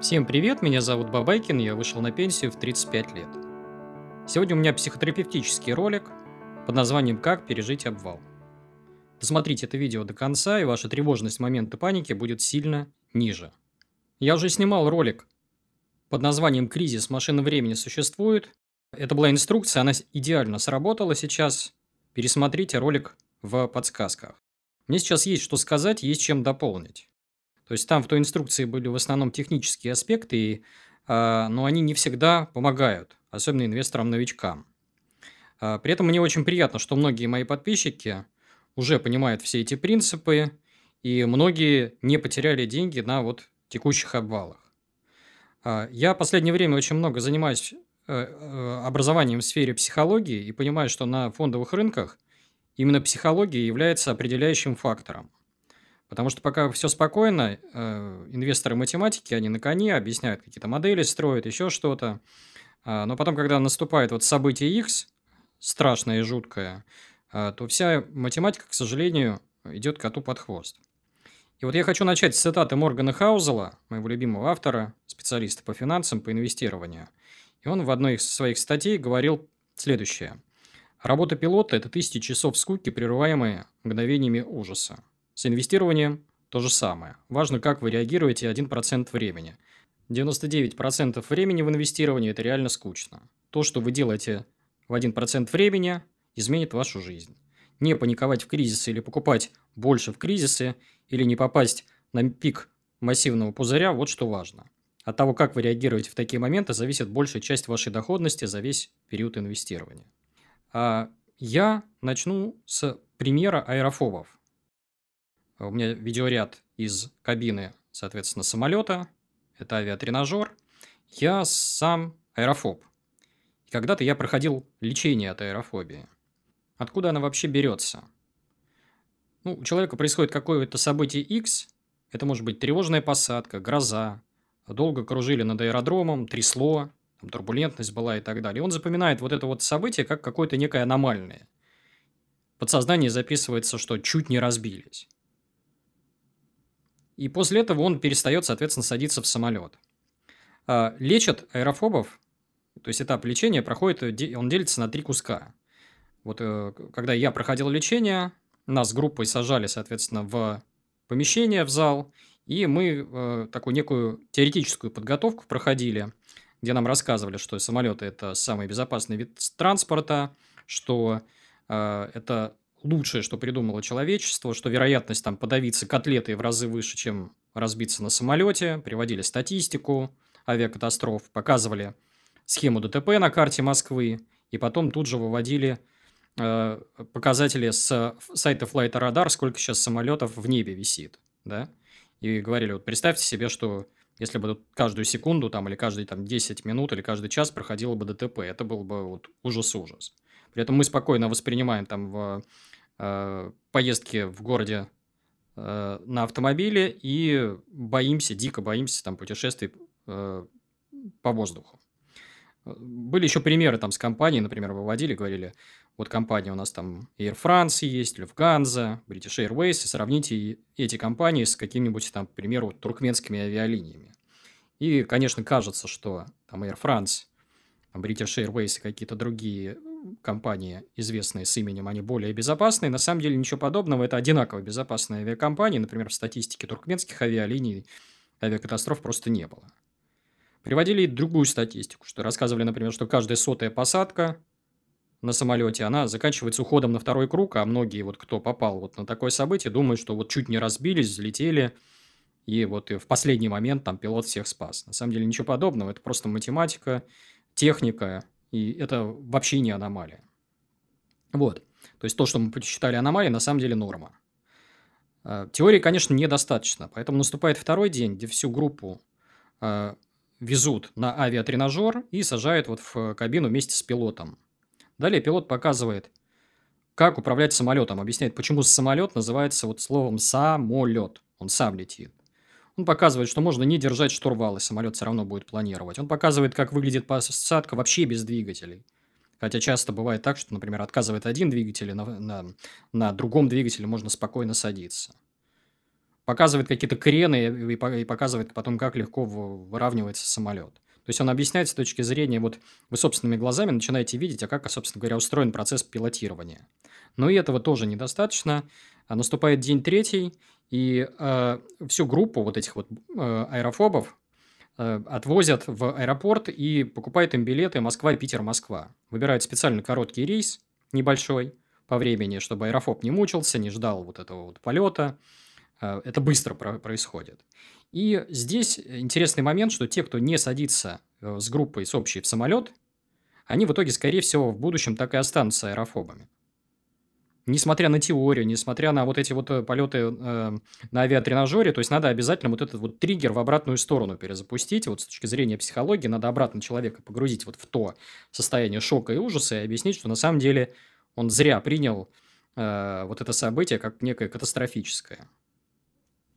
Всем привет, меня зовут Бабайкин, я вышел на пенсию в 35 лет. Сегодня у меня психотерапевтический ролик под названием «Как пережить обвал». Досмотрите это видео до конца, и ваша тревожность в моменты паники будет сильно ниже. Я уже снимал ролик под названием «Кризис машины времени существует». Это была инструкция, она идеально сработала сейчас. Пересмотрите ролик в подсказках. Мне сейчас есть что сказать, есть чем дополнить. То есть там в той инструкции были в основном технические аспекты, а, но они не всегда помогают, особенно инвесторам-новичкам. А, при этом мне очень приятно, что многие мои подписчики уже понимают все эти принципы, и многие не потеряли деньги на вот текущих обвалах. А, я в последнее время очень много занимаюсь э, э, образованием в сфере психологии и понимаю, что на фондовых рынках именно психология является определяющим фактором. Потому что пока все спокойно, э, инвесторы математики, они на коне, объясняют какие-то модели, строят еще что-то. А, но потом, когда наступает вот событие X, страшное и жуткое, а, то вся математика, к сожалению, идет коту под хвост. И вот я хочу начать с цитаты Моргана Хаузела, моего любимого автора, специалиста по финансам, по инвестированию. И он в одной из своих статей говорил следующее. Работа пилота – это тысячи часов скуки, прерываемые мгновениями ужаса. С инвестированием то же самое. Важно, как вы реагируете 1% времени. 99% времени в инвестировании – это реально скучно. То, что вы делаете в 1% времени, изменит вашу жизнь. Не паниковать в кризисы или покупать больше в кризисы, или не попасть на пик массивного пузыря – вот что важно. От того, как вы реагируете в такие моменты, зависит большая часть вашей доходности за весь период инвестирования. А я начну с примера аэрофобов. У меня видеоряд из кабины, соответственно, самолета. Это авиатренажер. Я сам аэрофоб. Когда-то я проходил лечение от аэрофобии. Откуда она вообще берется? Ну, у человека происходит какое-то событие X. Это может быть тревожная посадка, гроза. Долго кружили над аэродромом, трясло, там турбулентность была и так далее. Он запоминает вот это вот событие как какое-то некое аномальное. Подсознание записывается, что чуть не разбились. И после этого он перестает, соответственно, садиться в самолет. А, лечат аэрофобов, то есть этап лечения проходит, он делится на три куска. Вот э, когда я проходил лечение, нас группой сажали, соответственно, в помещение, в зал, и мы э, такую некую теоретическую подготовку проходили, где нам рассказывали, что самолеты – это самый безопасный вид транспорта, что э, это лучшее, что придумало человечество, что вероятность там подавиться котлетой в разы выше, чем разбиться на самолете, приводили статистику авиакатастроф, показывали схему ДТП на карте Москвы, и потом тут же выводили э, показатели с сайта Flight Radar, сколько сейчас самолетов в небе висит, да, и говорили, вот представьте себе, что если бы каждую секунду там или каждые там 10 минут или каждый час проходило бы ДТП, это был бы вот ужас-ужас. При этом мы спокойно воспринимаем там в э, поездки в городе э, на автомобиле и боимся, дико боимся там путешествий э, по воздуху. Были еще примеры там с компанией, например, выводили, говорили, вот компания у нас там Air France есть, Lufthansa, British Airways, и сравните эти компании с какими-нибудь там, к примеру, туркменскими авиалиниями. И, конечно, кажется, что там Air France, British Airways и какие-то другие компании, известные с именем, они более безопасные. На самом деле ничего подобного. Это одинаково безопасные авиакомпании. Например, в статистике туркменских авиалиний авиакатастроф просто не было. Приводили и другую статистику, что рассказывали, например, что каждая сотая посадка на самолете, она заканчивается уходом на второй круг, а многие, вот кто попал вот на такое событие, думают, что вот чуть не разбились, взлетели, и вот и в последний момент там пилот всех спас. На самом деле ничего подобного, это просто математика, техника, и это вообще не аномалия. Вот. То есть то, что мы посчитали аномалией, на самом деле норма. А, теории, конечно, недостаточно. Поэтому наступает второй день, где всю группу э, везут на авиатренажер и сажают вот в кабину вместе с пилотом. Далее пилот показывает, как управлять самолетом. Объясняет, почему самолет называется вот словом самолет. Он сам летит. Он показывает, что можно не держать штурвал, и самолет все равно будет планировать. Он показывает, как выглядит посадка вообще без двигателей. Хотя часто бывает так, что, например, отказывает один двигатель, и на, на, на другом двигателе можно спокойно садиться. показывает какие-то крены и показывает потом, как легко выравнивается самолет. То есть он объясняет с точки зрения, вот вы собственными глазами начинаете видеть, а как, собственно говоря, устроен процесс пилотирования. Но и этого тоже недостаточно. А наступает день третий, и э, всю группу вот этих вот э, аэрофобов э, отвозят в аэропорт и покупают им билеты Москва, Питер, Москва. Выбирают специально короткий рейс, небольшой по времени, чтобы аэрофоб не мучился, не ждал вот этого вот полета. Э, это быстро происходит. И здесь интересный момент, что те, кто не садится э, с группой с общей в самолет, они в итоге, скорее всего, в будущем так и останутся аэрофобами. Несмотря на теорию, несмотря на вот эти вот э, полеты э, на авиатренажере, то есть надо обязательно вот этот вот триггер в обратную сторону перезапустить. Вот с точки зрения психологии надо обратно человека погрузить вот в то состояние шока и ужаса и объяснить, что на самом деле он зря принял э, вот это событие как некое катастрофическое.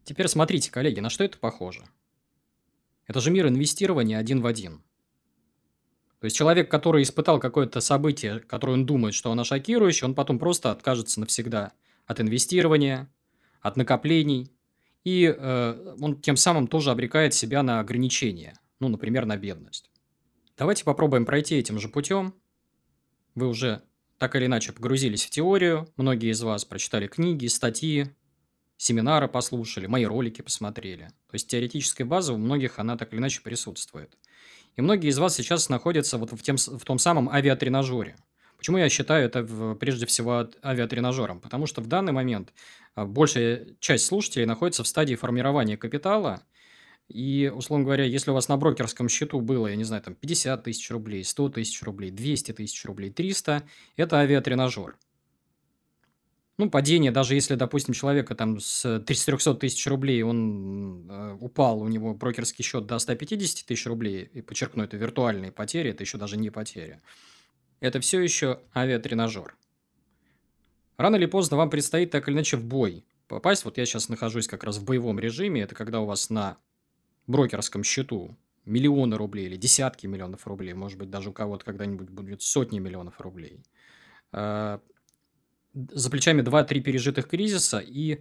Теперь смотрите, коллеги, на что это похоже. Это же мир инвестирования один в один. То есть человек, который испытал какое-то событие, которое он думает, что оно шокирующее, он потом просто откажется навсегда от инвестирования, от накоплений, и э, он тем самым тоже обрекает себя на ограничения, ну, например, на бедность. Давайте попробуем пройти этим же путем. Вы уже так или иначе погрузились в теорию, многие из вас прочитали книги, статьи, семинары послушали, мои ролики посмотрели. То есть теоретическая база у многих, она так или иначе присутствует. И многие из вас сейчас находятся вот в, тем, в том самом авиатренажере. Почему я считаю это прежде всего авиатренажером? Потому что в данный момент а, большая часть слушателей находится в стадии формирования капитала. И, условно говоря, если у вас на брокерском счету было, я не знаю, там 50 тысяч рублей, 100 тысяч рублей, 200 тысяч рублей, 300, это авиатренажер. Ну, падение, даже если, допустим, человека там с 300 тысяч рублей, он э, упал, у него брокерский счет до 150 тысяч рублей, и подчеркну, это виртуальные потери, это еще даже не потери. Это все еще авиатренажер. Рано или поздно вам предстоит так или иначе в бой попасть. Вот я сейчас нахожусь как раз в боевом режиме. Это когда у вас на брокерском счету миллионы рублей или десятки миллионов рублей, может быть, даже у кого-то когда-нибудь будет сотни миллионов рублей. За плечами 2-3 пережитых кризиса, и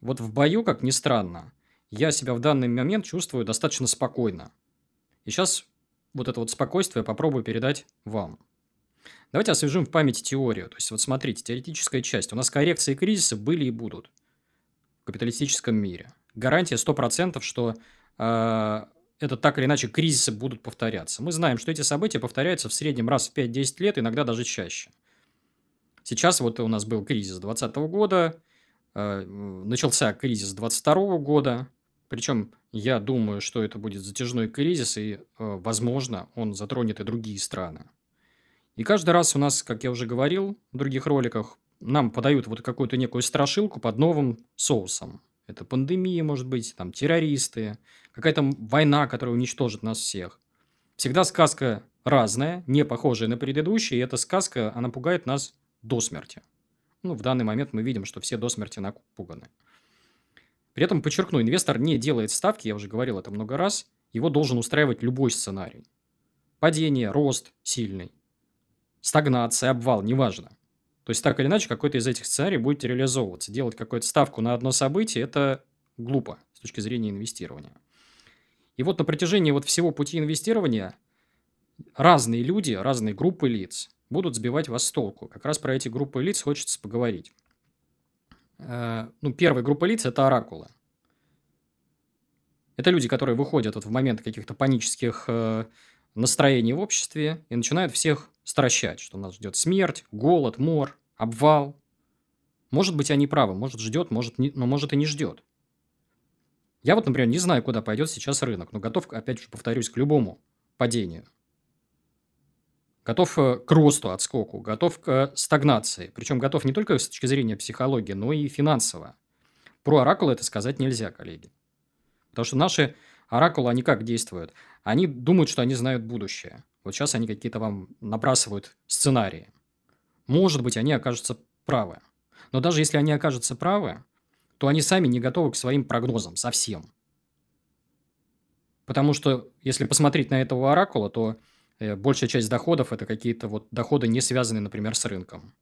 вот в бою, как ни странно, я себя в данный момент чувствую достаточно спокойно. И сейчас вот это вот спокойствие попробую передать вам. Давайте освежим в памяти теорию. То есть, вот смотрите, теоретическая часть. У нас коррекции и кризисы были и будут в капиталистическом мире. Гарантия 100%, что э, это так или иначе кризисы будут повторяться. Мы знаем, что эти события повторяются в среднем раз в 5-10 лет, иногда даже чаще. Сейчас вот у нас был кризис 2020 года, э, начался кризис 2022 года, причем я думаю, что это будет затяжной кризис, и, э, возможно, он затронет и другие страны. И каждый раз у нас, как я уже говорил в других роликах, нам подают вот какую-то некую страшилку под новым соусом. Это пандемия, может быть, там террористы, какая-то война, которая уничтожит нас всех. Всегда сказка разная, не похожая на предыдущие, и эта сказка, она пугает нас до смерти. Ну, в данный момент мы видим, что все до смерти напуганы. При этом, подчеркну, инвестор не делает ставки, я уже говорил это много раз, его должен устраивать любой сценарий. Падение, рост сильный, стагнация, обвал, неважно. То есть, так или иначе, какой-то из этих сценариев будет реализовываться. Делать какую-то ставку на одно событие – это глупо с точки зрения инвестирования. И вот на протяжении вот всего пути инвестирования разные люди, разные группы лиц будут сбивать вас с толку. Как раз про эти группы лиц хочется поговорить. Э, ну, первая группа лиц – это оракулы. Это люди, которые выходят вот в момент каких-то панических э, настроений в обществе и начинают всех стращать, что нас ждет смерть, голод, мор, обвал. Может быть, они правы, может, ждет, может, не, но может и не ждет. Я вот, например, не знаю, куда пойдет сейчас рынок, но готов, опять же, повторюсь, к любому падению готов э, к росту, отскоку, готов к э, стагнации. Причем готов не только с точки зрения психологии, но и финансово. Про оракулы это сказать нельзя, коллеги. Потому что наши оракулы, они как действуют? Они думают, что они знают будущее. Вот сейчас они какие-то вам набрасывают сценарии. Может быть, они окажутся правы. Но даже если они окажутся правы, то они сами не готовы к своим прогнозам совсем. Потому что, если посмотреть на этого оракула, то большая часть доходов – это какие-то вот доходы, не связанные, например, с рынком.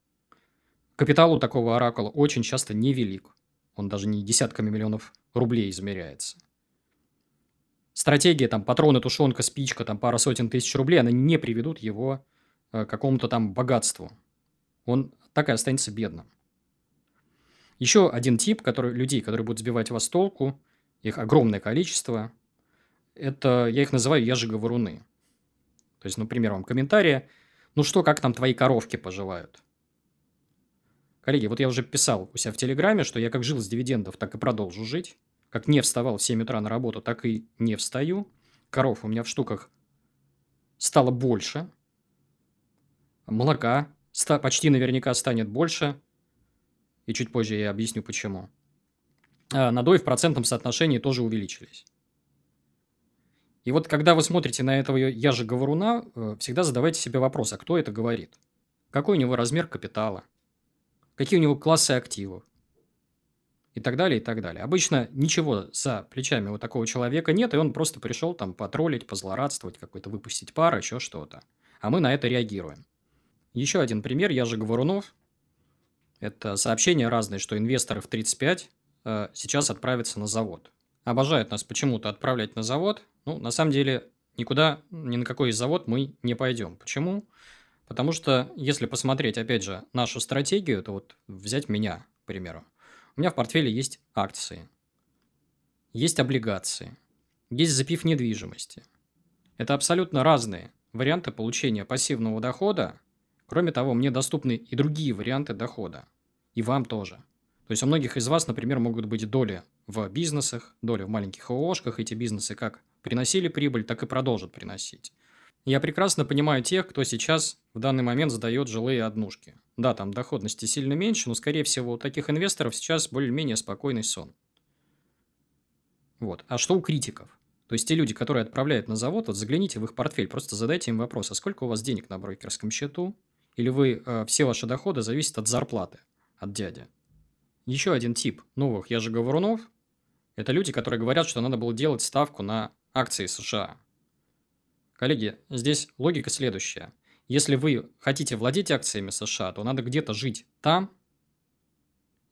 Капитал у такого оракула очень часто невелик. Он даже не десятками миллионов рублей измеряется. Стратегия, там, патроны, тушенка, спичка, там, пара сотен тысяч рублей, она не приведут его э, к какому-то там богатству. Он так и останется бедным. Еще один тип который, людей, которые будут сбивать вас толку, их огромное количество, это, я их называю яжи-говоруны. То есть, например, вам комментарии, ну что, как там твои коровки поживают? Коллеги, вот я уже писал у себя в Телеграме, что я как жил с дивидендов, так и продолжу жить. Как не вставал в 7 утра на работу, так и не встаю. Коров у меня в штуках стало больше. Молока почти наверняка станет больше. И чуть позже я объясню, почему. А надои в процентном соотношении тоже увеличились. И вот когда вы смотрите на этого я же говоруна, э, всегда задавайте себе вопрос, а кто это говорит? Какой у него размер капитала? какие у него классы активов и так далее, и так далее. Обычно ничего за плечами у такого человека нет, и он просто пришел там потроллить, позлорадствовать, какой-то выпустить пар, еще что-то. А мы на это реагируем. Еще один пример, я же Говорунов. Это сообщения разные, что инвесторы в 35 э, сейчас отправятся на завод. Обожают нас почему-то отправлять на завод. Ну, на самом деле, никуда, ни на какой завод мы не пойдем. Почему? Потому что, если посмотреть, опять же, нашу стратегию, то вот взять меня, к примеру. У меня в портфеле есть акции, есть облигации, есть запив недвижимости. Это абсолютно разные варианты получения пассивного дохода. Кроме того, мне доступны и другие варианты дохода. И вам тоже. То есть у многих из вас, например, могут быть доли в бизнесах, доли в маленьких ООшках. Эти бизнесы как приносили прибыль, так и продолжат приносить. Я прекрасно понимаю тех, кто сейчас в данный момент сдает жилые однушки. Да, там доходности сильно меньше, но, скорее всего, у таких инвесторов сейчас более-менее спокойный сон. Вот. А что у критиков? То есть те люди, которые отправляют на завод, вот загляните в их портфель, просто задайте им вопрос, а сколько у вас денег на брокерском счету? Или вы э, все ваши доходы зависят от зарплаты, от дяди? Еще один тип новых я же говорунов – это люди, которые говорят, что надо было делать ставку на акции США. Коллеги, здесь логика следующая. Если вы хотите владеть акциями США, то надо где-то жить там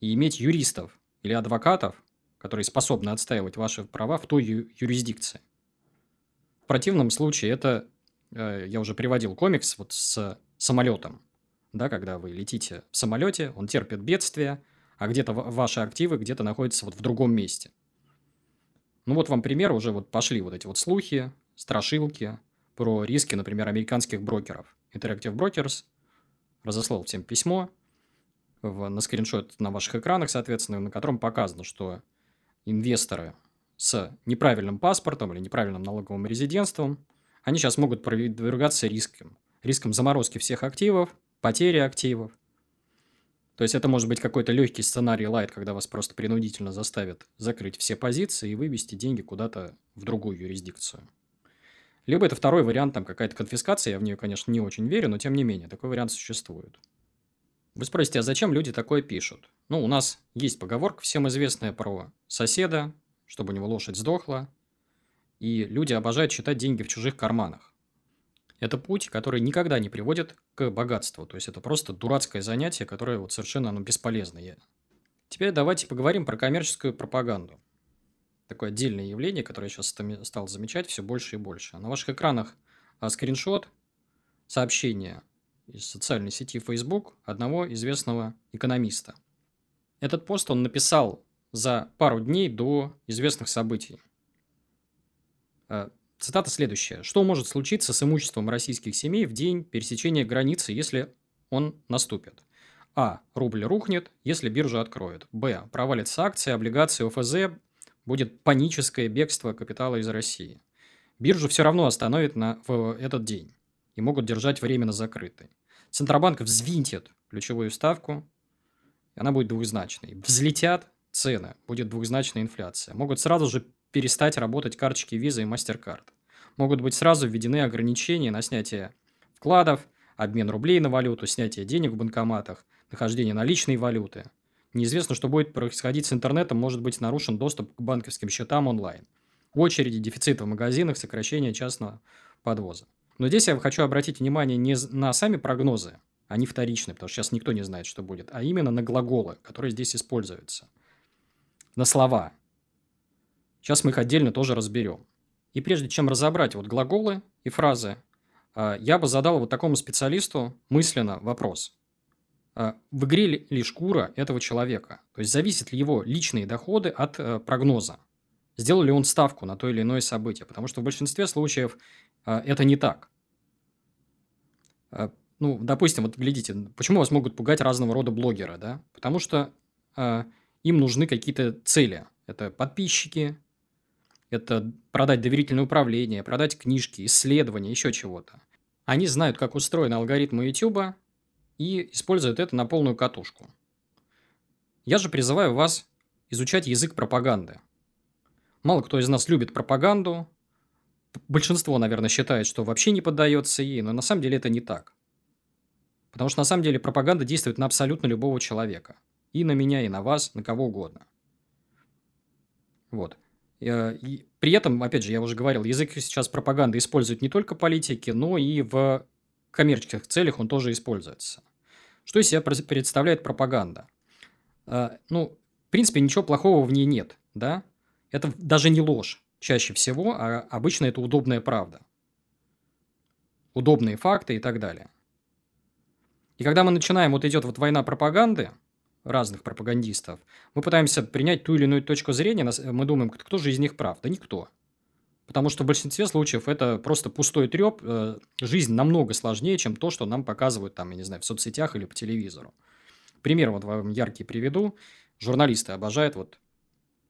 и иметь юристов или адвокатов, которые способны отстаивать ваши права в той ю- юрисдикции. В противном случае это, э, я уже приводил комикс вот с самолетом, да, когда вы летите в самолете, он терпит бедствие, а где-то ваши активы где-то находятся вот в другом месте. Ну вот вам пример, уже вот пошли вот эти вот слухи, страшилки, про риски, например, американских брокеров. Interactive Brokers разослал всем письмо в, на скриншот на ваших экранах, соответственно, на котором показано, что инвесторы с неправильным паспортом или неправильным налоговым резидентством, они сейчас могут подвергаться рискам. Рискам заморозки всех активов, потери активов. То есть это может быть какой-то легкий сценарий лайт, когда вас просто принудительно заставят закрыть все позиции и вывести деньги куда-то в другую юрисдикцию. Либо это второй вариант, там какая-то конфискация, я в нее, конечно, не очень верю, но тем не менее, такой вариант существует. Вы спросите, а зачем люди такое пишут? Ну, у нас есть поговорка всем известная про соседа, чтобы у него лошадь сдохла, и люди обожают считать деньги в чужих карманах. Это путь, который никогда не приводит к богатству. То есть это просто дурацкое занятие, которое вот совершенно оно бесполезное. Теперь давайте поговорим про коммерческую пропаганду такое отдельное явление, которое я сейчас стал замечать все больше и больше. На ваших экранах а, скриншот сообщения из социальной сети Facebook одного известного экономиста. Этот пост он написал за пару дней до известных событий. Цитата следующая. Что может случиться с имуществом российских семей в день пересечения границы, если он наступит? А. Рубль рухнет, если биржа откроет. Б. Провалится акции, облигации, ОФЗ, будет паническое бегство капитала из России. Биржу все равно остановят на, в этот день и могут держать временно закрытой. Центробанк взвинтит ключевую ставку, она будет двузначной. Взлетят цены, будет двузначная инфляция. Могут сразу же перестать работать карточки Visa и MasterCard. Могут быть сразу введены ограничения на снятие вкладов, обмен рублей на валюту, снятие денег в банкоматах, нахождение наличной валюты – Неизвестно, что будет происходить с интернетом, может быть нарушен доступ к банковским счетам онлайн. Очереди, дефицит в магазинах, сокращение частного подвоза. Но здесь я хочу обратить внимание не на сами прогнозы, они вторичны, потому что сейчас никто не знает, что будет, а именно на глаголы, которые здесь используются. На слова. Сейчас мы их отдельно тоже разберем. И прежде чем разобрать вот глаголы и фразы, а, я бы задал вот такому специалисту мысленно вопрос. А, в игре ли шкура этого человека? То есть, зависят ли его личные доходы от э, прогноза? Сделал ли он ставку на то или иное событие? Потому что в большинстве случаев а, это не так. Ну, допустим, вот глядите, почему вас могут пугать разного рода блогеры, да? Потому что им нужны какие-то цели. Это подписчики, это продать доверительное управление, продать книжки, исследования, еще чего-то. Они знают, как устроены алгоритмы YouTube и используют это на полную катушку. Я же призываю вас изучать язык пропаганды. Мало кто из нас любит пропаганду. Большинство, наверное, считает, что вообще не поддается ей, но на самом деле это не так. Потому что на самом деле пропаганда действует на абсолютно любого человека. И на меня, и на вас, на кого угодно. Вот. Э, и при этом, опять же, я уже говорил, язык сейчас пропаганды используют не только политики, но и в коммерческих целях он тоже используется. Что из себя представляет пропаганда? Э, ну, в принципе, ничего плохого в ней нет, да? Это даже не ложь чаще всего, а обычно это удобная правда. Удобные факты и так далее. И когда мы начинаем, вот идет вот война пропаганды, разных пропагандистов, мы пытаемся принять ту или иную точку зрения, мы думаем, кто же из них прав? Да никто. Потому что в большинстве случаев это просто пустой треп. Э, жизнь намного сложнее, чем то, что нам показывают там, я не знаю, в соцсетях или по телевизору. Пример вот вам яркий приведу. Журналисты обожают вот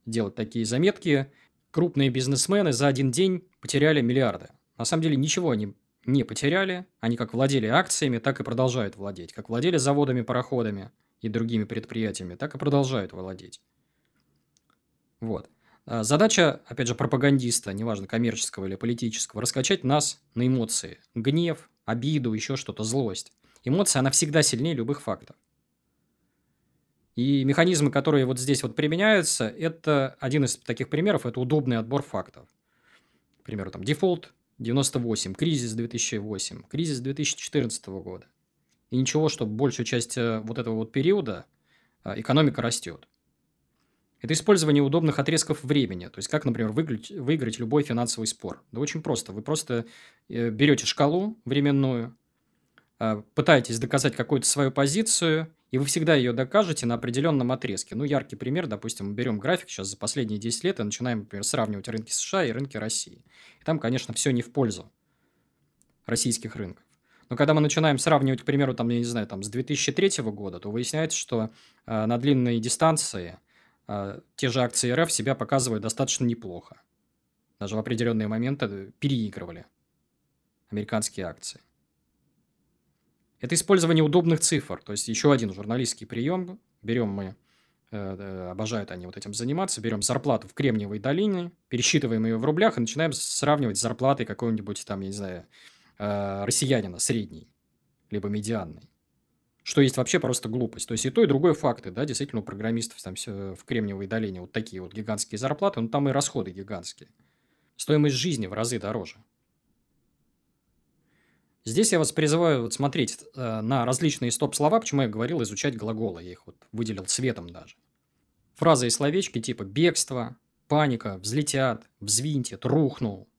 делать такие заметки. Крупные бизнесмены за один день потеряли миллиарды. На самом деле ничего они не потеряли. Они как владели акциями, так и продолжают владеть. Как владели заводами, пароходами – и другими предприятиями, так и продолжают владеть. Вот. А задача, опять же, пропагандиста, неважно, коммерческого или политического, раскачать нас на эмоции. Гнев, обиду, еще что-то, злость. Эмоция, она всегда сильнее любых фактов. И механизмы, которые вот здесь вот применяются, это один из таких примеров, это удобный отбор фактов. К примеру, там дефолт 98, кризис 2008, кризис 2014 года – и ничего, что большую часть э, вот этого вот периода э, экономика растет. Это использование удобных отрезков времени. То есть, как, например, выиграть, выиграть любой финансовый спор. Да очень просто. Вы просто э, берете шкалу временную, пытаетесь доказать какую-то свою позицию, и вы всегда ее докажете на определенном отрезке. Ну, яркий пример, допустим, мы берем график сейчас за последние 10 лет и начинаем, например, сравнивать рынки США и рынки России. И там, конечно, все не в пользу российских рынков. Но когда мы начинаем сравнивать, к примеру, там, я не знаю, там, с 2003 года, то выясняется, что э, на длинной дистанции э, те же акции РФ себя показывают достаточно неплохо. Даже в определенные моменты переигрывали американские акции. Это использование удобных цифр. То есть, еще один журналистский прием. Берем мы, э, обожают они вот этим заниматься, берем зарплату в Кремниевой долине, пересчитываем ее в рублях и начинаем сравнивать с зарплатой какой-нибудь там, я не знаю, э, россиянина средний, либо медианный. Что есть вообще просто глупость. То есть и то, и другое факты, да, действительно у программистов там все в Кремниевой долине вот такие вот гигантские зарплаты, но там и расходы гигантские. Стоимость жизни в разы дороже. Здесь я вас призываю вот смотреть э, на различные стоп-слова, почему я говорил изучать глаголы, я их вот выделил цветом даже. Фразы и словечки типа «бегство», «паника», «взлетят», «взвинтит», «рухнул»,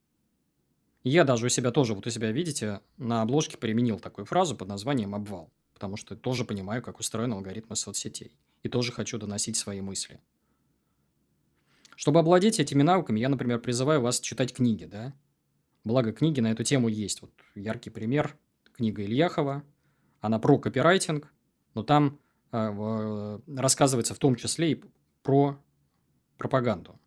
я даже у себя тоже, вот у себя, видите, на обложке применил такую фразу под названием «обвал», потому что тоже понимаю, как устроен алгоритмы соцсетей, и тоже хочу доносить свои мысли. Чтобы обладать этими навыками, я, например, призываю вас читать книги, да? Благо, книги на эту тему есть. Вот яркий пример – книга Ильяхова. Она про копирайтинг, но там э, рассказывается в том числе и про пропаганду.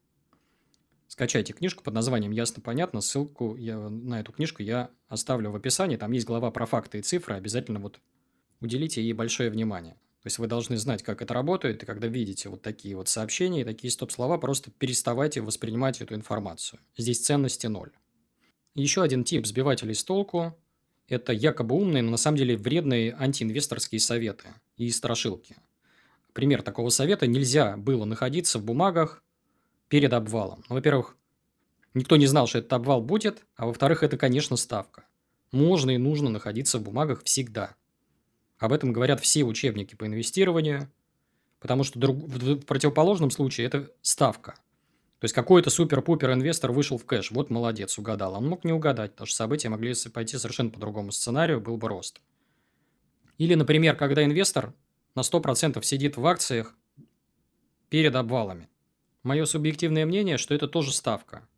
Скачайте книжку под названием «Ясно, понятно». Ссылку я, на эту книжку я оставлю в описании. Там есть глава про факты и цифры. Обязательно вот уделите ей большое внимание. То есть вы должны знать, как это работает, и когда видите вот такие вот сообщения и такие стоп-слова, просто переставайте воспринимать эту информацию. Здесь ценности ноль. Еще один тип сбивателей с толку – это якобы умные, но на самом деле вредные антиинвесторские советы и страшилки. Пример такого совета – нельзя было находиться в бумагах перед обвалом. Ну, во-первых, никто не знал, что этот обвал будет, а во-вторых, это, конечно, ставка. Можно и нужно находиться в бумагах всегда. Об этом говорят все учебники по инвестированию, потому что в противоположном случае это ставка. То есть какой-то супер-пупер инвестор вышел в кэш, вот молодец, угадал. Он мог не угадать, потому что события могли пойти совершенно по другому сценарию, был бы рост. Или, например, когда инвестор на 100% сидит в акциях перед обвалами. Мое субъективное мнение, что это тоже ставка,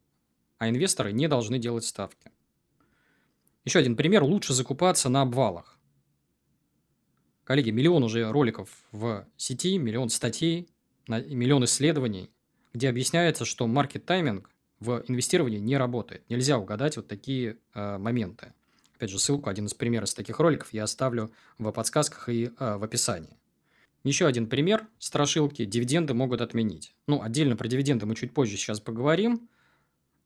а инвесторы не должны делать ставки. Еще один пример. Лучше закупаться на обвалах. Коллеги, миллион уже роликов в сети, миллион статей, миллион исследований, где объясняется, что маркет-тайминг в инвестировании не работает. Нельзя угадать вот такие э, моменты. Опять же, ссылку, один из примеров из таких роликов я оставлю в подсказках и э, в описании. Еще один пример страшилки. Дивиденды могут отменить. Ну, отдельно про дивиденды мы чуть позже сейчас поговорим.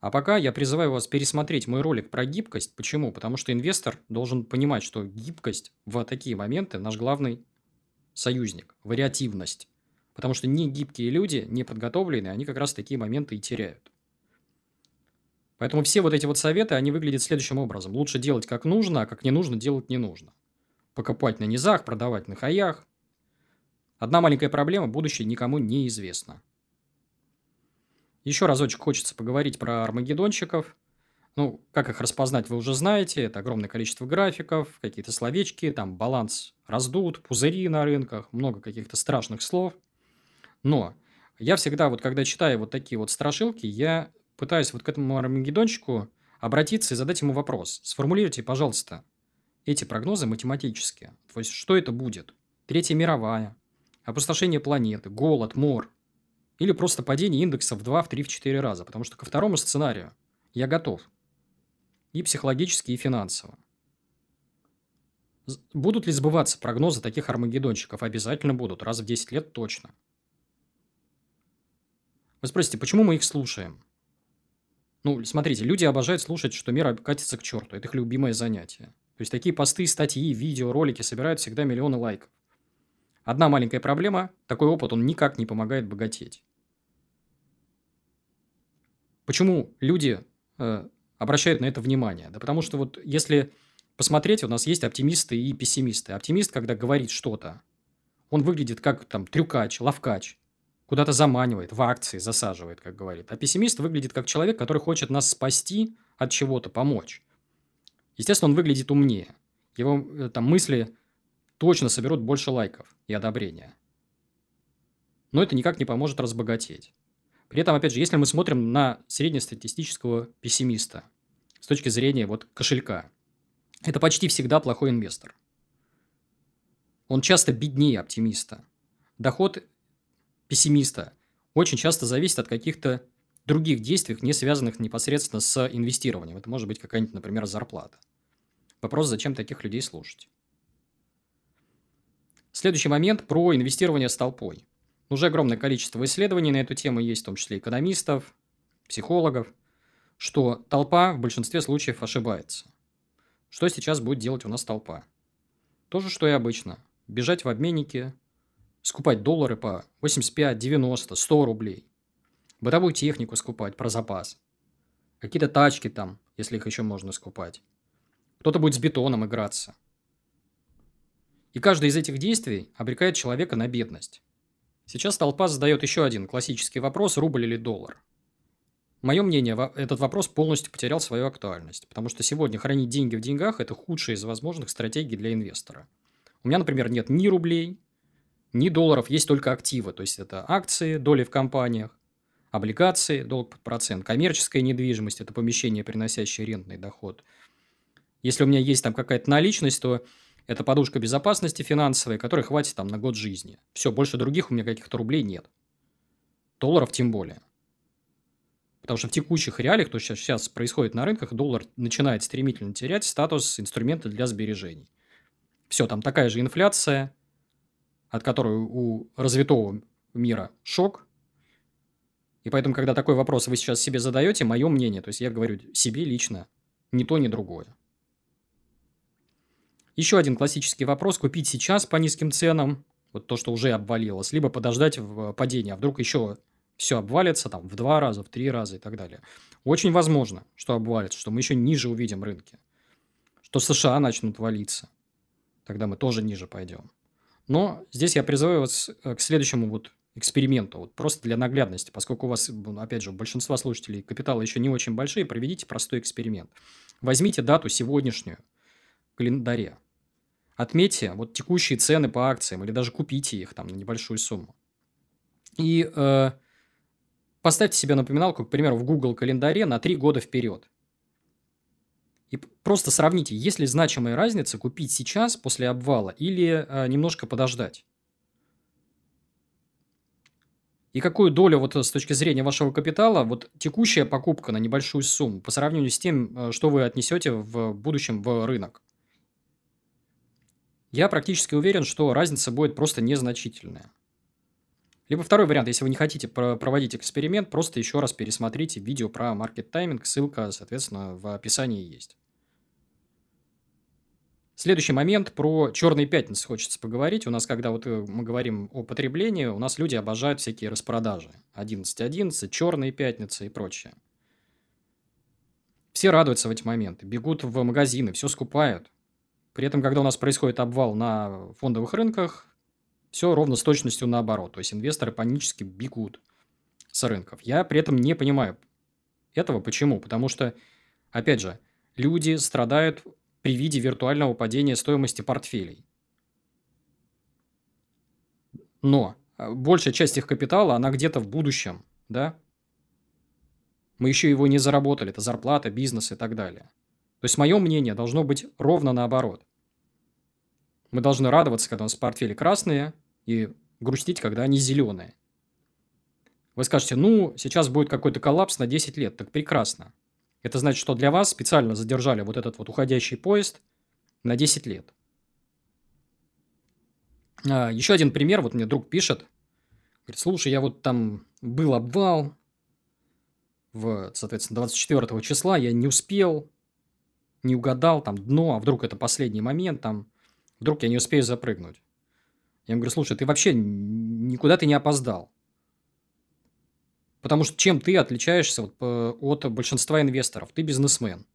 А пока я призываю вас пересмотреть мой ролик про гибкость. Почему? Потому что инвестор должен понимать, что гибкость в такие моменты наш главный союзник. Вариативность. Потому что не гибкие люди, не подготовленные, они как раз такие моменты и теряют. Поэтому все вот эти вот советы, они выглядят следующим образом. Лучше делать как нужно, а как не нужно делать не нужно. Покупать на низах, продавать на хаях, Одна маленькая проблема, будущее никому не известно. Еще разочек хочется поговорить про армагеддонщиков. Ну, как их распознать, вы уже знаете. Это огромное количество графиков, какие-то словечки, там баланс раздут, пузыри на рынках, много каких-то страшных слов. Но я всегда, вот когда читаю вот такие вот страшилки, я пытаюсь вот к этому армагеддонщику обратиться и задать ему вопрос. Сформулируйте, пожалуйста, эти прогнозы математически. То есть, что это будет? Третья мировая, опустошение планеты, голод, мор. Или просто падение индекса в 2, в 3, в 4 раза. Потому что ко второму сценарию я готов. И психологически, и финансово. Будут ли сбываться прогнозы таких армагеддонщиков? Обязательно будут. Раз в 10 лет точно. Вы спросите, почему мы их слушаем? Ну, смотрите, люди обожают слушать, что мир катится к черту. Это их любимое занятие. То есть, такие посты, статьи, видео, ролики собирают всегда миллионы лайков. Одна маленькая проблема – такой опыт, он никак не помогает богатеть. Почему люди э, обращают на это внимание? Да потому что вот если посмотреть, у нас есть оптимисты и пессимисты. Оптимист, когда говорит что-то, он выглядит как там трюкач, ловкач, куда-то заманивает, в акции засаживает, как говорит. А пессимист выглядит как человек, который хочет нас спасти от чего-то, помочь. Естественно, он выглядит умнее. Его э, там мысли точно соберут больше лайков и одобрения. Но это никак не поможет разбогатеть. При этом, опять же, если мы смотрим на среднестатистического пессимиста с точки зрения вот кошелька, это почти всегда плохой инвестор. Он часто беднее оптимиста. Доход пессимиста очень часто зависит от каких-то других действий, не связанных непосредственно с инвестированием. Это может быть какая-нибудь, например, зарплата. Вопрос, зачем таких людей слушать. Следующий момент про инвестирование с толпой. Уже огромное количество исследований на эту тему есть, в том числе экономистов, психологов, что толпа в большинстве случаев ошибается. Что сейчас будет делать у нас толпа? То же, что и обычно. Бежать в обменники, скупать доллары по 85, 90, 100 рублей. Бытовую технику скупать про запас. Какие-то тачки там, если их еще можно скупать. Кто-то будет с бетоном играться – и каждое из этих действий обрекает человека на бедность. Сейчас толпа задает еще один классический вопрос – рубль или доллар? Мое мнение, этот вопрос полностью потерял свою актуальность, потому что сегодня хранить деньги в деньгах – это худшая из возможных стратегий для инвестора. У меня, например, нет ни рублей, ни долларов, есть только активы, то есть это акции, доли в компаниях, облигации, долг под процент, коммерческая недвижимость – это помещение, приносящее рентный доход. Если у меня есть там какая-то наличность, то это подушка безопасности финансовой, которой хватит там на год жизни. Все, больше других у меня каких-то рублей нет. Долларов тем более. Потому что в текущих реалиях, то, что сейчас происходит на рынках, доллар начинает стремительно терять статус инструмента для сбережений. Все, там такая же инфляция, от которой у развитого мира шок. И поэтому, когда такой вопрос вы сейчас себе задаете, мое мнение, то есть я говорю себе лично, ни то, ни другое. Еще один классический вопрос. Купить сейчас по низким ценам, вот то, что уже обвалилось, либо подождать в падении, а вдруг еще все обвалится там в два раза, в три раза и так далее. Очень возможно, что обвалится, что мы еще ниже увидим рынки, что США начнут валиться, тогда мы тоже ниже пойдем. Но здесь я призываю вас э, к следующему вот эксперименту, вот просто для наглядности, поскольку у вас, ну, опять же, у большинства слушателей капиталы еще не очень большие, проведите простой эксперимент. Возьмите дату сегодняшнюю календаре, отметьте вот текущие цены по акциям или даже купите их там на небольшую сумму. И э, поставьте себе напоминалку, к примеру, в Google календаре на три года вперед. И просто сравните, есть ли значимая разница купить сейчас после обвала или э, немножко подождать. И какую долю вот э, с точки зрения вашего капитала, вот текущая покупка на небольшую сумму по сравнению с тем, э, что вы отнесете в будущем в рынок? Я практически уверен, что разница будет просто незначительная. Либо второй вариант, если вы не хотите проводить эксперимент, просто еще раз пересмотрите видео про маркет тайминг, ссылка, соответственно, в описании есть. Следующий момент про черные пятницы хочется поговорить. У нас, когда вот э, мы говорим о потреблении, у нас люди обожают всякие распродажи. 11.11, черные пятницы и прочее. Все радуются в эти моменты, бегут в магазины, все скупают. При этом, когда у нас происходит обвал на фондовых рынках, все ровно с точностью наоборот. То есть инвесторы панически бегут с рынков. Я при этом не понимаю этого. Почему? Потому что, опять же, люди страдают при виде виртуального падения стоимости портфелей. Но а, большая часть их капитала, она где-то в будущем, да? Мы еще его не заработали, это зарплата, бизнес и так далее. То есть, мое мнение должно быть ровно наоборот. Мы должны радоваться, когда у нас портфели красные, и грустить, когда они зеленые. Вы скажете, ну, сейчас будет какой-то коллапс на 10 лет. Так прекрасно. Это значит, что для вас специально задержали вот этот вот уходящий поезд на 10 лет. А, еще один пример. Вот мне друг пишет. Говорит, слушай, я вот там был обвал в, соответственно, 24 числа. Я не успел, не угадал там дно, а вдруг это последний момент, там, вдруг я не успею запрыгнуть. Я ему говорю, слушай, ты вообще никуда ты не опоздал. Потому что чем ты отличаешься вот, от большинства инвесторов? Ты бизнесмен.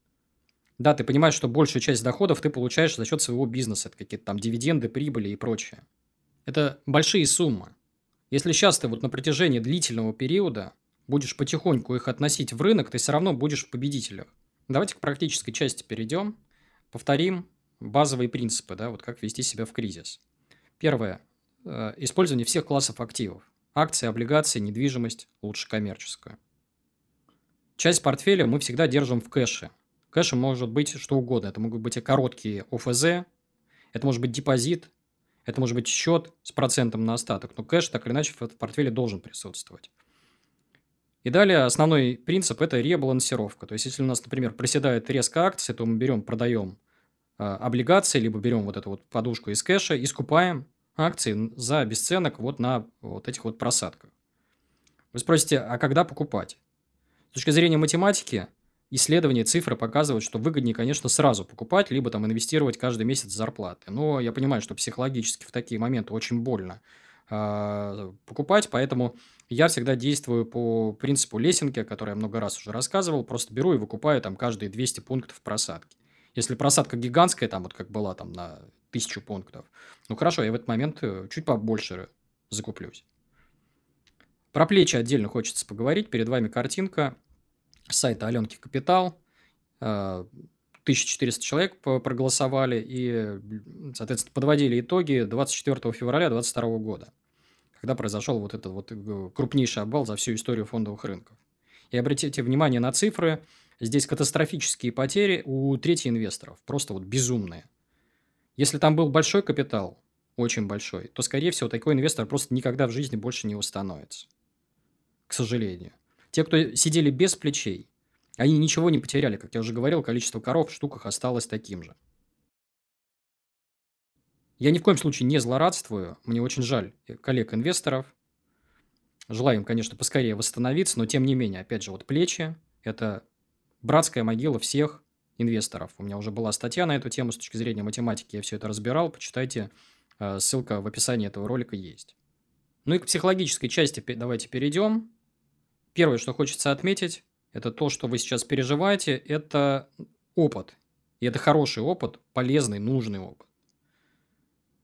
Да, ты понимаешь, что большую часть доходов ты получаешь за счет своего бизнеса. Это какие-то там дивиденды, прибыли и прочее. Это большие суммы. Если сейчас ты вот на протяжении длительного периода будешь потихоньку их относить в рынок, ты все равно будешь в победителях. Давайте к практической части перейдем. Повторим базовые принципы, да, вот как вести себя в кризис. Первое. Э, использование всех классов активов. Акции, облигации, недвижимость, лучше коммерческую. Часть портфеля мы всегда держим в кэше. Кэшем может быть что угодно. Это могут быть и короткие ОФЗ, это может быть депозит, это может быть счет с процентом на остаток. Но кэш так или иначе в портфеле должен присутствовать. И далее основной принцип – это ребалансировка. То есть, если у нас, например, проседает резко акции, то мы берем, продаем э, облигации, либо берем вот эту вот подушку из кэша и скупаем акции за бесценок вот на вот этих вот просадках. Вы спросите, а когда покупать? С точки зрения математики, исследования, цифры показывают, что выгоднее, конечно, сразу покупать, либо там инвестировать каждый месяц зарплаты. Но я понимаю, что психологически в такие моменты очень больно покупать, поэтому я всегда действую по принципу лесенки, который я много раз уже рассказывал, просто беру и выкупаю там каждые 200 пунктов просадки. Если просадка гигантская, там вот как была там на тысячу пунктов, ну хорошо, я в этот момент э, чуть побольше закуплюсь. Про плечи отдельно хочется поговорить. Перед вами картинка сайта Аленки Капитал. 1400 э, человек проголосовали и, соответственно, подводили итоги 24 февраля 2022 года, когда произошел вот этот вот э, крупнейший обвал за всю историю фондовых рынков. И обратите внимание на цифры – Здесь катастрофические потери у трети инвесторов, просто вот безумные. Если там был большой капитал, очень большой, то, скорее всего, такой инвестор просто никогда в жизни больше не установится. К сожалению. Те, кто сидели без плечей, они ничего не потеряли. Как я уже говорил, количество коров в штуках осталось таким же. Я ни в коем случае не злорадствую. Мне очень жаль коллег-инвесторов. Желаю им, конечно, поскорее восстановиться, но тем не менее, опять же, вот плечи – это братская могила всех инвесторов. У меня уже была статья на эту тему с точки зрения математики, я все это разбирал, почитайте, э, ссылка в описании этого ролика есть. Ну и к психологической части давайте перейдем. Первое, что хочется отметить, это то, что вы сейчас переживаете, это опыт. И это хороший опыт, полезный, нужный опыт.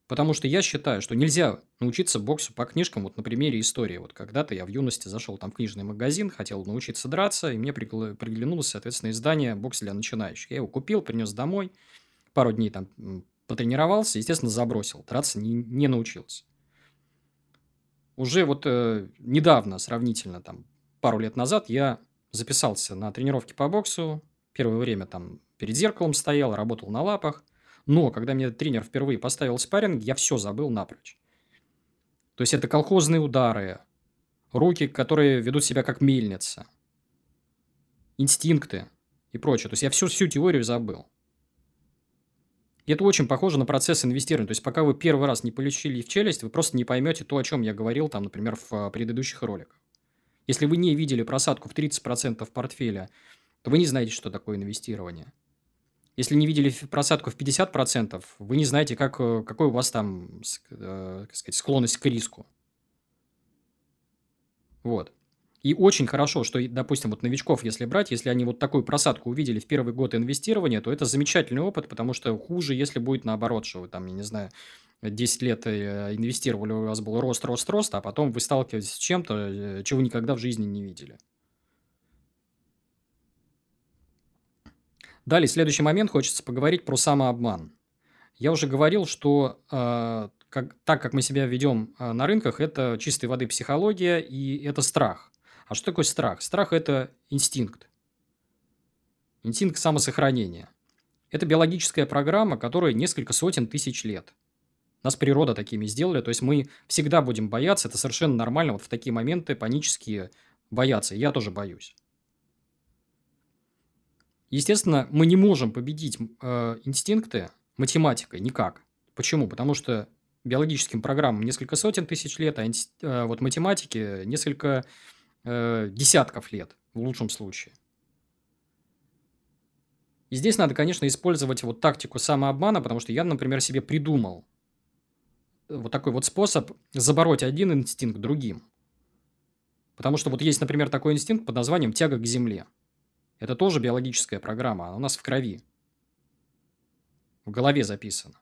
Потому что я считаю, что нельзя научиться боксу по книжкам, вот на примере истории. Вот когда-то я в юности зашел там в книжный магазин, хотел научиться драться, и мне приглянулось, соответственно, издание «Бокс для начинающих». Я его купил, принес домой, пару дней там потренировался, естественно, забросил. Драться не, не научился. Уже вот э, недавно, сравнительно там пару лет назад, я записался на тренировки по боксу. Первое время там перед зеркалом стоял, работал на лапах. Но когда мне тренер впервые поставил спарринг, я все забыл напрочь. То есть это колхозные удары, руки, которые ведут себя как мельница, инстинкты и прочее. То есть я всю, всю теорию забыл. И это очень похоже на процесс инвестирования. То есть пока вы первый раз не полечили в челюсть, вы просто не поймете то, о чем я говорил, там, например, в а, предыдущих роликах. Если вы не видели просадку в 30% портфеля, то вы не знаете, что такое инвестирование. Если не видели просадку в 50%, вы не знаете, как, э, какой у вас там э, сказать, склонность к риску. Вот. И очень хорошо, что, допустим, вот новичков, если брать, если они вот такую просадку увидели в первый год инвестирования, то это замечательный опыт, потому что хуже, если будет наоборот, что вы там, я не знаю, 10 лет э, инвестировали, у вас был рост, рост, рост, а потом вы сталкиваетесь с чем-то, чего никогда в жизни не видели. Далее, следующий момент, хочется поговорить про самообман. Я уже говорил, что э, как, так как мы себя ведем э, на рынках, это чистой воды психология и это страх. А что такое страх? Страх – это инстинкт. Инстинкт самосохранения. Это биологическая программа, которая несколько сотен тысяч лет. Нас природа такими сделали, то есть мы всегда будем бояться, это совершенно нормально, вот в такие моменты панические бояться. Я тоже боюсь. Естественно, мы не можем победить э, инстинкты математикой никак. Почему? Потому что биологическим программам несколько сотен тысяч лет, а инст... э, вот математике несколько э, десятков лет в лучшем случае. И здесь надо, конечно, использовать вот тактику самообмана, потому что я, например, себе придумал вот такой вот способ забороть один инстинкт другим. Потому что вот есть, например, такой инстинкт под названием тяга к земле – это тоже биологическая программа, она у нас в крови. В голове записано.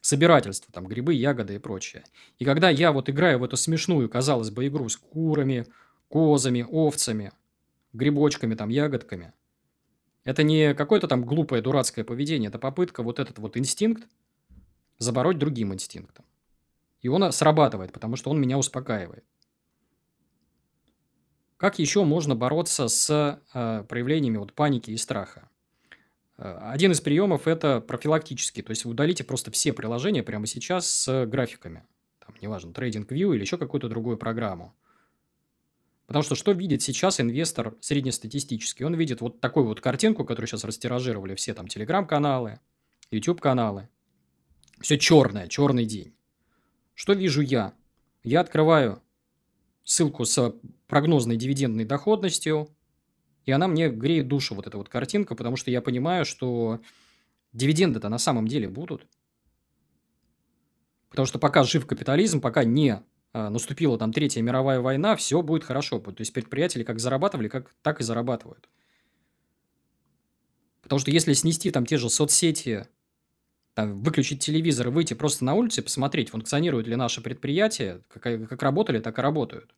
Собирательство, там, грибы, ягоды и прочее. И когда я вот играю в эту смешную, казалось бы, игру с курами, козами, овцами, грибочками, там, ягодками, это не какое-то там глупое, дурацкое поведение, это попытка вот этот вот инстинкт забороть другим инстинктом. И он срабатывает, потому что он меня успокаивает. Как еще можно бороться с э, проявлениями вот, паники и страха? Э, один из приемов – это профилактический. То есть, вы удалите просто все приложения прямо сейчас с графиками. Там, неважно, TradingView или еще какую-то другую программу. Потому что что видит сейчас инвестор среднестатистический? Он видит вот такую вот картинку, которую сейчас растиражировали все там телеграм-каналы, YouTube-каналы. Все черное, черный день. Что вижу я? Я открываю ссылку с прогнозной дивидендной доходностью, и она мне греет душу, вот эта вот картинка, потому что я понимаю, что дивиденды-то на самом деле будут. Потому что пока жив капитализм, пока не наступила там Третья мировая война, все будет хорошо. То есть предприятия как зарабатывали, как, так и зарабатывают. Потому что если снести там те же соцсети, там, выключить телевизор выйти просто на улицу и посмотреть, функционируют ли наши предприятия, как, как работали, так и работают.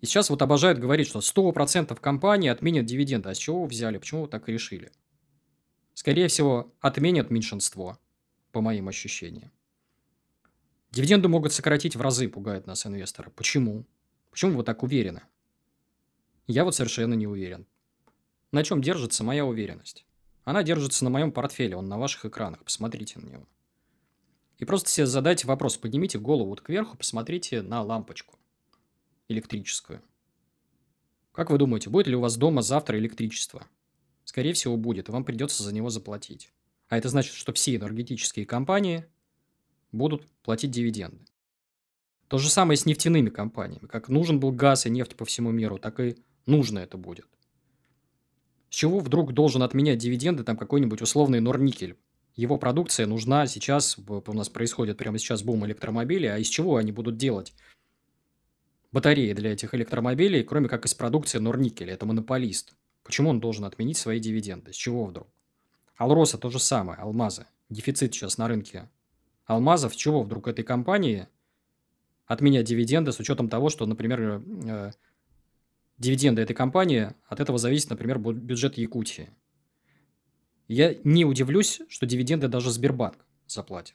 И сейчас вот обожают говорить, что 100% компании отменят дивиденды. А с чего вы взяли? Почему вы так решили? Скорее всего, отменят меньшинство, по моим ощущениям. Дивиденды могут сократить в разы, пугает нас инвесторы. Почему? Почему вы так уверены? Я вот совершенно не уверен. На чем держится моя уверенность? Она держится на моем портфеле, он на ваших экранах. Посмотрите на него. И просто себе задайте вопрос, поднимите голову вот кверху, посмотрите на лампочку электрическую. Как вы думаете, будет ли у вас дома завтра электричество? Скорее всего, будет, и вам придется за него заплатить. А это значит, что все энергетические компании будут платить дивиденды. То же самое с нефтяными компаниями. Как нужен был газ и нефть по всему миру, так и нужно это будет. С чего вдруг должен отменять дивиденды там какой-нибудь условный Норникель? Его продукция нужна сейчас, у нас происходит прямо сейчас бум электромобилей, а из чего они будут делать батареи для этих электромобилей, кроме как из продукции Норникеля? Это монополист. Почему он должен отменить свои дивиденды? С чего вдруг? Алроса то же самое, алмазы. дефицит сейчас на рынке алмазов, чего вдруг этой компании отменять дивиденды с учетом того, что, например, э, дивиденды этой компании, от этого зависит, например, бюджет Якутии. Я не удивлюсь, что дивиденды даже Сбербанк заплатит.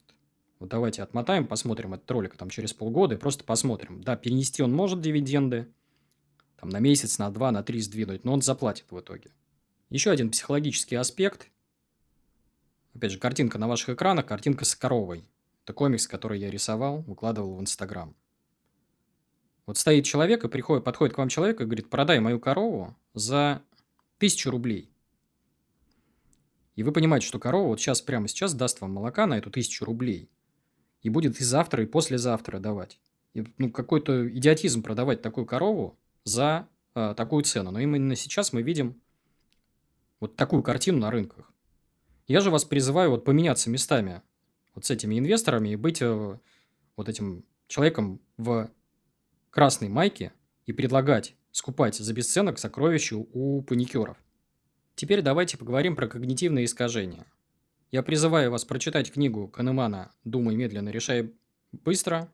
Вот давайте отмотаем, посмотрим этот ролик там через полгода и просто посмотрим. Да, перенести он может дивиденды, там на месяц, на два, на три сдвинуть, но он заплатит в итоге. Еще один психологический аспект. Опять же, картинка на ваших экранах, картинка с коровой. Это комикс, который я рисовал, выкладывал в Инстаграм. Вот стоит человек и приходит, подходит к вам человек и говорит, продай мою корову за тысячу рублей. И вы понимаете, что корова вот сейчас, прямо сейчас даст вам молока на эту тысячу рублей. И будет и завтра, и послезавтра давать. И, ну, какой-то идиотизм продавать такую корову за э, такую цену. Но именно сейчас мы видим вот такую картину на рынках. Я же вас призываю вот поменяться местами вот с этими инвесторами и быть э, вот этим человеком в красной майке и предлагать скупать за бесценок сокровища у паникеров. Теперь давайте поговорим про когнитивные искажения. Я призываю вас прочитать книгу Канемана «Думай медленно, решай быстро»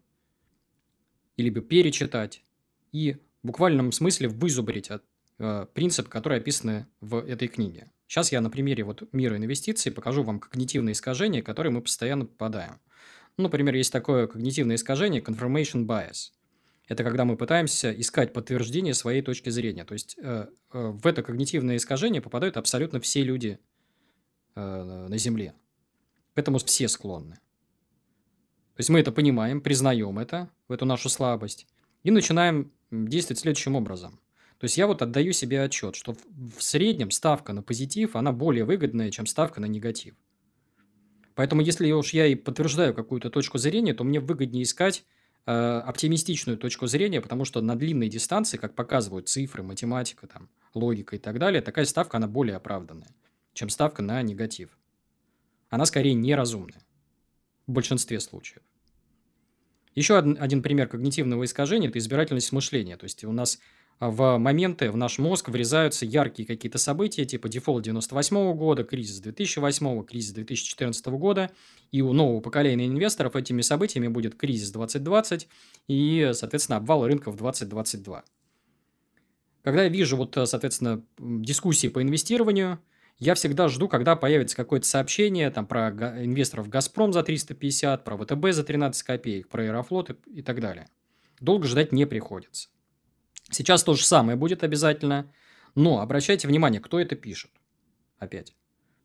или перечитать и в буквальном смысле вызубрить от, э, принципы, которые описаны в этой книге. Сейчас я на примере вот мира инвестиций покажу вам когнитивные искажения, которые мы постоянно попадаем. Ну, например, есть такое когнитивное искажение confirmation bias. Это когда мы пытаемся искать подтверждение своей точки зрения. То есть э, э, в это когнитивное искажение попадают абсолютно все люди э, на Земле. К этому все склонны. То есть мы это понимаем, признаем это, эту нашу слабость, и начинаем действовать следующим образом. То есть я вот отдаю себе отчет, что в среднем ставка на позитив, она более выгодная, чем ставка на негатив. Поэтому если уж я и подтверждаю какую-то точку зрения, то мне выгоднее искать э, оптимистичную точку зрения, потому что на длинной дистанции, как показывают цифры, математика, там, логика и так далее, такая ставка, она более оправданная, чем ставка на негатив. Она скорее неразумная в большинстве случаев. Еще один, один пример когнитивного искажения – это избирательность мышления. То есть у нас в моменты в наш мозг врезаются яркие какие-то события, типа дефолт 98 года, кризис 2008, кризис 2014 года, и у нового поколения инвесторов этими событиями будет кризис 2020 и, соответственно, обвал рынков 2022. Когда я вижу, вот, соответственно, дискуссии по инвестированию, я всегда жду, когда появится какое-то сообщение там, про инвесторов «Газпром» за 350, про ВТБ за 13 копеек, про Аэрофлот и так далее. Долго ждать не приходится. Сейчас то же самое будет обязательно, но обращайте внимание, кто это пишет. Опять.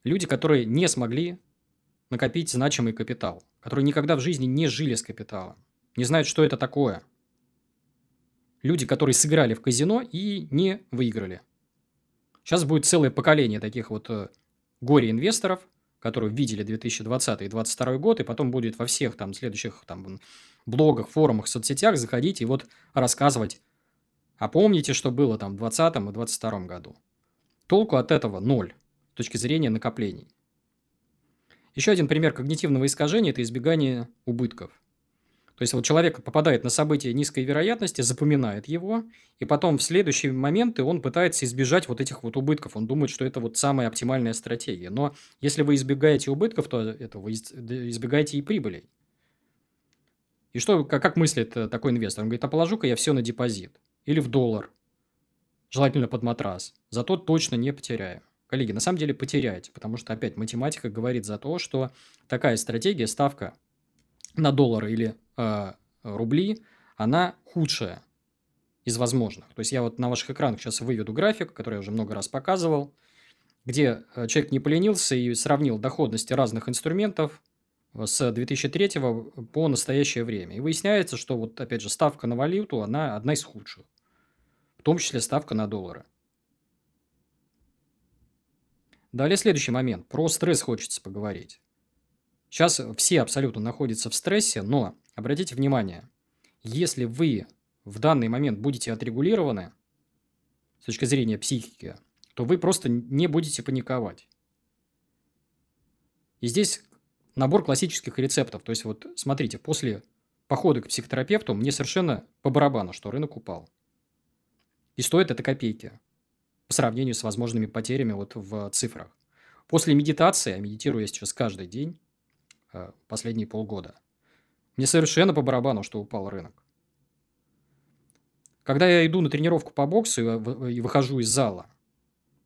Люди, которые не смогли накопить значимый капитал, которые никогда в жизни не жили с капиталом, не знают, что это такое. Люди, которые сыграли в казино и не выиграли. Сейчас будет целое поколение таких вот э, горе-инвесторов, которые видели 2020 и 2022 год, и потом будет во всех там следующих там блогах, форумах, соцсетях заходить и вот рассказывать а помните, что было там в 2020 и 2022 году. Толку от этого ноль с точки зрения накоплений. Еще один пример когнитивного искажения – это избегание убытков. То есть вот человек попадает на событие низкой вероятности, запоминает его, и потом в следующие моменты он пытается избежать вот этих вот убытков. Он думает, что это вот самая оптимальная стратегия. Но если вы избегаете убытков, то это вы избегаете и прибылей. И что, как, мыслит э, такой инвестор? Он говорит, а положу-ка я все на депозит или в доллар, желательно под матрас. Зато точно не потеряю. Коллеги, на самом деле потеряете, потому что опять математика говорит за то, что такая стратегия, ставка на доллары или э, рубли, она худшая из возможных. То есть я вот на ваших экранах сейчас выведу график, который я уже много раз показывал, где э, человек не поленился и сравнил доходности разных инструментов с 2003 по настоящее время. И выясняется, что вот опять же ставка на валюту, она одна из худших в том числе ставка на доллары. Далее следующий момент. Про стресс хочется поговорить. Сейчас все абсолютно находятся в стрессе, но обратите внимание, если вы в данный момент будете отрегулированы с точки зрения психики, то вы просто не будете паниковать. И здесь набор классических рецептов. То есть, вот смотрите, после похода к психотерапевту мне совершенно по барабану, что рынок упал. И стоит это копейки по сравнению с возможными потерями вот в цифрах. После медитации, а медитирую я сейчас каждый день, э, последние полгода. Мне совершенно по барабану, что упал рынок. Когда я иду на тренировку по боксу и выхожу из зала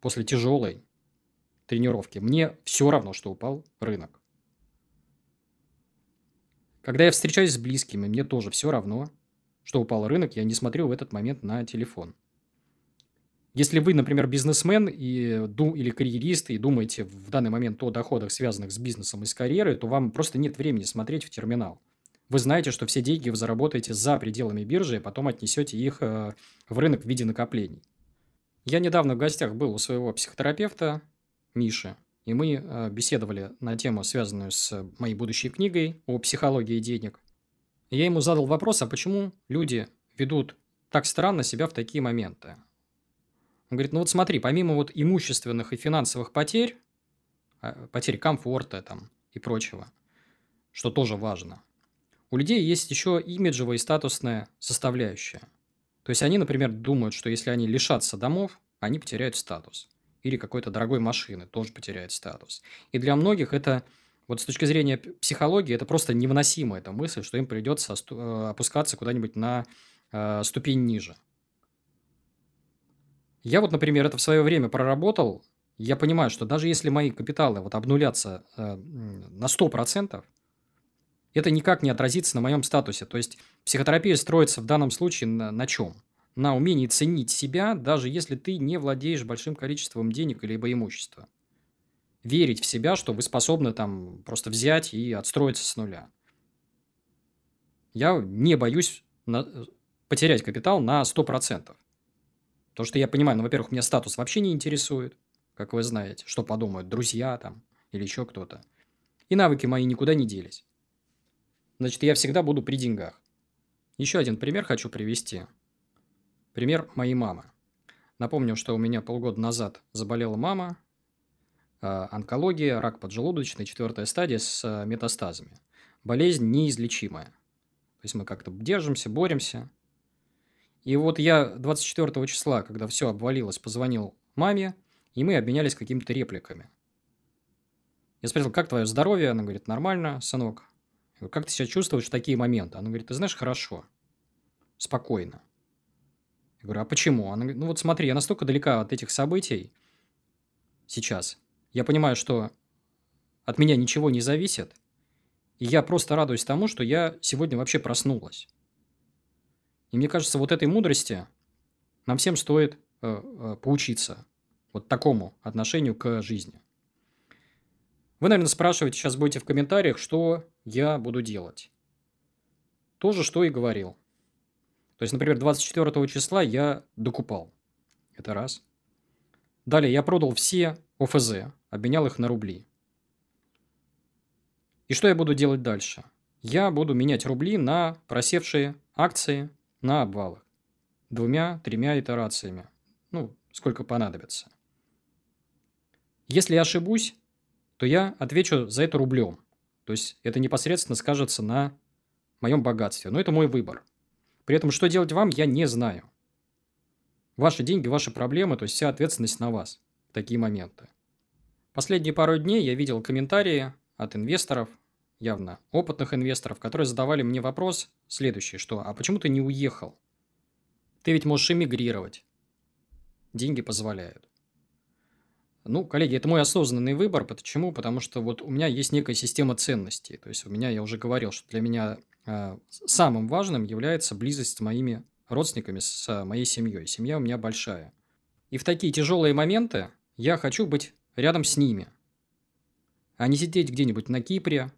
после тяжелой тренировки, мне все равно, что упал рынок. Когда я встречаюсь с близкими, мне тоже все равно, что упал рынок, я не смотрю в этот момент на телефон. Если вы, например, бизнесмен и, или карьерист и думаете в данный момент о доходах, связанных с бизнесом и с карьерой, то вам просто нет времени смотреть в терминал. Вы знаете, что все деньги вы заработаете за пределами биржи, и потом отнесете их э, в рынок в виде накоплений. Я недавно в гостях был у своего психотерапевта Миши, и мы э, беседовали на тему, связанную с моей будущей книгой о психологии денег. Я ему задал вопрос, а почему люди ведут так странно себя в такие моменты? Он говорит, ну вот смотри, помимо вот имущественных и финансовых потерь, а, потерь комфорта там и прочего, что тоже важно, у людей есть еще имиджевая и статусная составляющая. То есть они, например, думают, что если они лишатся домов, они потеряют статус. Или какой-то дорогой машины тоже потеряют статус. И для многих это, вот с точки зрения психологии, это просто невыносимая эта мысль, что им придется э, опускаться куда-нибудь на э, ступень ниже. Я вот, например, это в свое время проработал. Я понимаю, что даже если мои капиталы вот обнулятся э, на 100%, это никак не отразится на моем статусе. То есть психотерапия строится в данном случае на, на чем? На умении ценить себя, даже если ты не владеешь большим количеством денег или имущества. Верить в себя, что вы способны там просто взять и отстроиться с нуля. Я не боюсь на, потерять капитал на 100%. То, что я понимаю, ну, во-первых, меня статус вообще не интересует, как вы знаете, что подумают друзья там или еще кто-то. И навыки мои никуда не делись. Значит, я всегда буду при деньгах. Еще один пример хочу привести. Пример моей мамы. Напомню, что у меня полгода назад заболела мама, э, онкология, рак поджелудочной, четвертая стадия с э, метастазами. Болезнь неизлечимая. То есть мы как-то держимся, боремся, и вот я 24 числа, когда все обвалилось, позвонил маме, и мы обменялись какими-то репликами. Я спросил, как твое здоровье? Она говорит, нормально, сынок. Я говорю, как ты себя чувствуешь в такие моменты? Она говорит, ты знаешь, хорошо, спокойно. Я говорю, а почему? Она говорит, ну вот смотри, я настолько далека от этих событий сейчас. Я понимаю, что от меня ничего не зависит, и я просто радуюсь тому, что я сегодня вообще проснулась. И мне кажется, вот этой мудрости нам всем стоит э, э, поучиться. Вот такому отношению к жизни. Вы, наверное, спрашиваете, сейчас будете в комментариях, что я буду делать. То же, что и говорил. То есть, например, 24 числа я докупал. Это раз. Далее я продал все ОФЗ, обменял их на рубли. И что я буду делать дальше? Я буду менять рубли на просевшие акции на обвалах. Двумя, тремя итерациями. Ну, сколько понадобится. Если я ошибусь, то я отвечу за это рублем. То есть это непосредственно скажется на моем богатстве. Но это мой выбор. При этом, что делать вам, я не знаю. Ваши деньги, ваши проблемы, то есть вся ответственность на вас такие моменты. Последние пару дней я видел комментарии от инвесторов, явно опытных инвесторов, которые задавали мне вопрос следующий, что «А почему ты не уехал? Ты ведь можешь эмигрировать. Деньги позволяют». Ну, коллеги, это мой осознанный выбор. Почему? Потому что вот у меня есть некая система ценностей. То есть у меня, я уже говорил, что для меня самым важным является близость с моими родственниками, с моей семьей. Семья у меня большая. И в такие тяжелые моменты я хочу быть рядом с ними, а не сидеть где-нибудь на Кипре,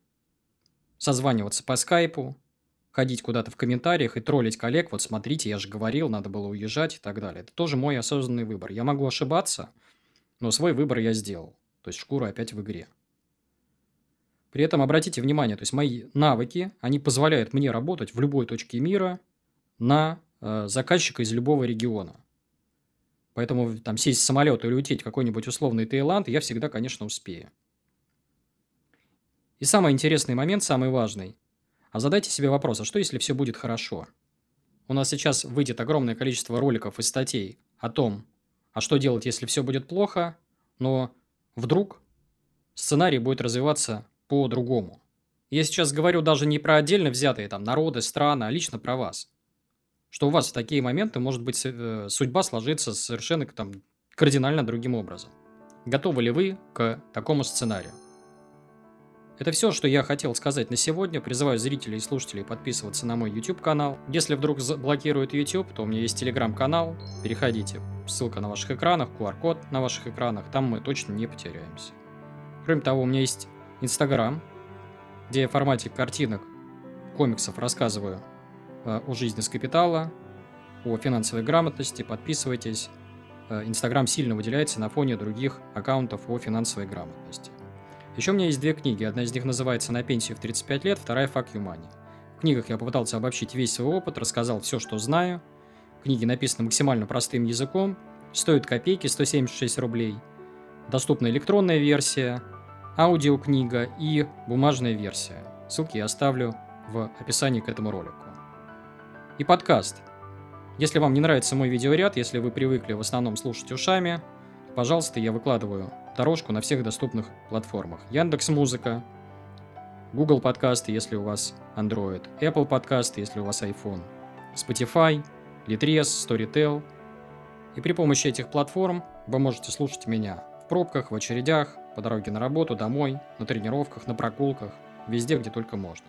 созваниваться по скайпу, ходить куда-то в комментариях и троллить коллег, вот смотрите, я же говорил, надо было уезжать и так далее. Это тоже мой осознанный выбор. Я могу ошибаться, но свой выбор я сделал. То есть шкура опять в игре. При этом обратите внимание, то есть мои навыки, они позволяют мне работать в любой точке мира на э, заказчика из любого региона. Поэтому там сесть в самолет или улететь в какой-нибудь условный Таиланд я всегда, конечно, успею. И самый интересный момент, самый важный. А задайте себе вопрос, а что если все будет хорошо? У нас сейчас выйдет огромное количество роликов и статей о том, а что делать, если все будет плохо, но вдруг сценарий будет развиваться по-другому. Я сейчас говорю даже не про отдельно взятые там народы, страны, а лично про вас. Что у вас в такие моменты может быть э, судьба сложиться совершенно там кардинально другим образом. Готовы ли вы к такому сценарию? Это все, что я хотел сказать на сегодня. Призываю зрителей и слушателей подписываться на мой YouTube канал. Если вдруг заблокируют YouTube, то у меня есть Telegram канал. Переходите. Ссылка на ваших экранах, QR-код на ваших экранах. Там мы точно не потеряемся. Кроме того, у меня есть Instagram, где я в формате картинок, комиксов рассказываю э, о жизни с капитала, о финансовой грамотности. Подписывайтесь. Инстаграм э, сильно выделяется на фоне других аккаунтов о финансовой грамотности. Еще у меня есть две книги. Одна из них называется «На пенсию в 35 лет», вторая «Fuck you money». В книгах я попытался обобщить весь свой опыт, рассказал все, что знаю. Книги написаны максимально простым языком, стоят копейки, 176 рублей. Доступна электронная версия, аудиокнига и бумажная версия. Ссылки я оставлю в описании к этому ролику. И подкаст. Если вам не нравится мой видеоряд, если вы привыкли в основном слушать ушами, пожалуйста, я выкладываю дорожку на всех доступных платформах. Яндекс Музыка, Google подкасты, если у вас Android, Apple подкасты, если у вас iPhone, Spotify, Litres, Storytel. И при помощи этих платформ вы можете слушать меня в пробках, в очередях, по дороге на работу, домой, на тренировках, на прогулках, везде, где только можно.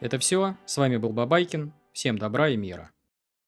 Это все. С вами был Бабайкин. Всем добра и мира.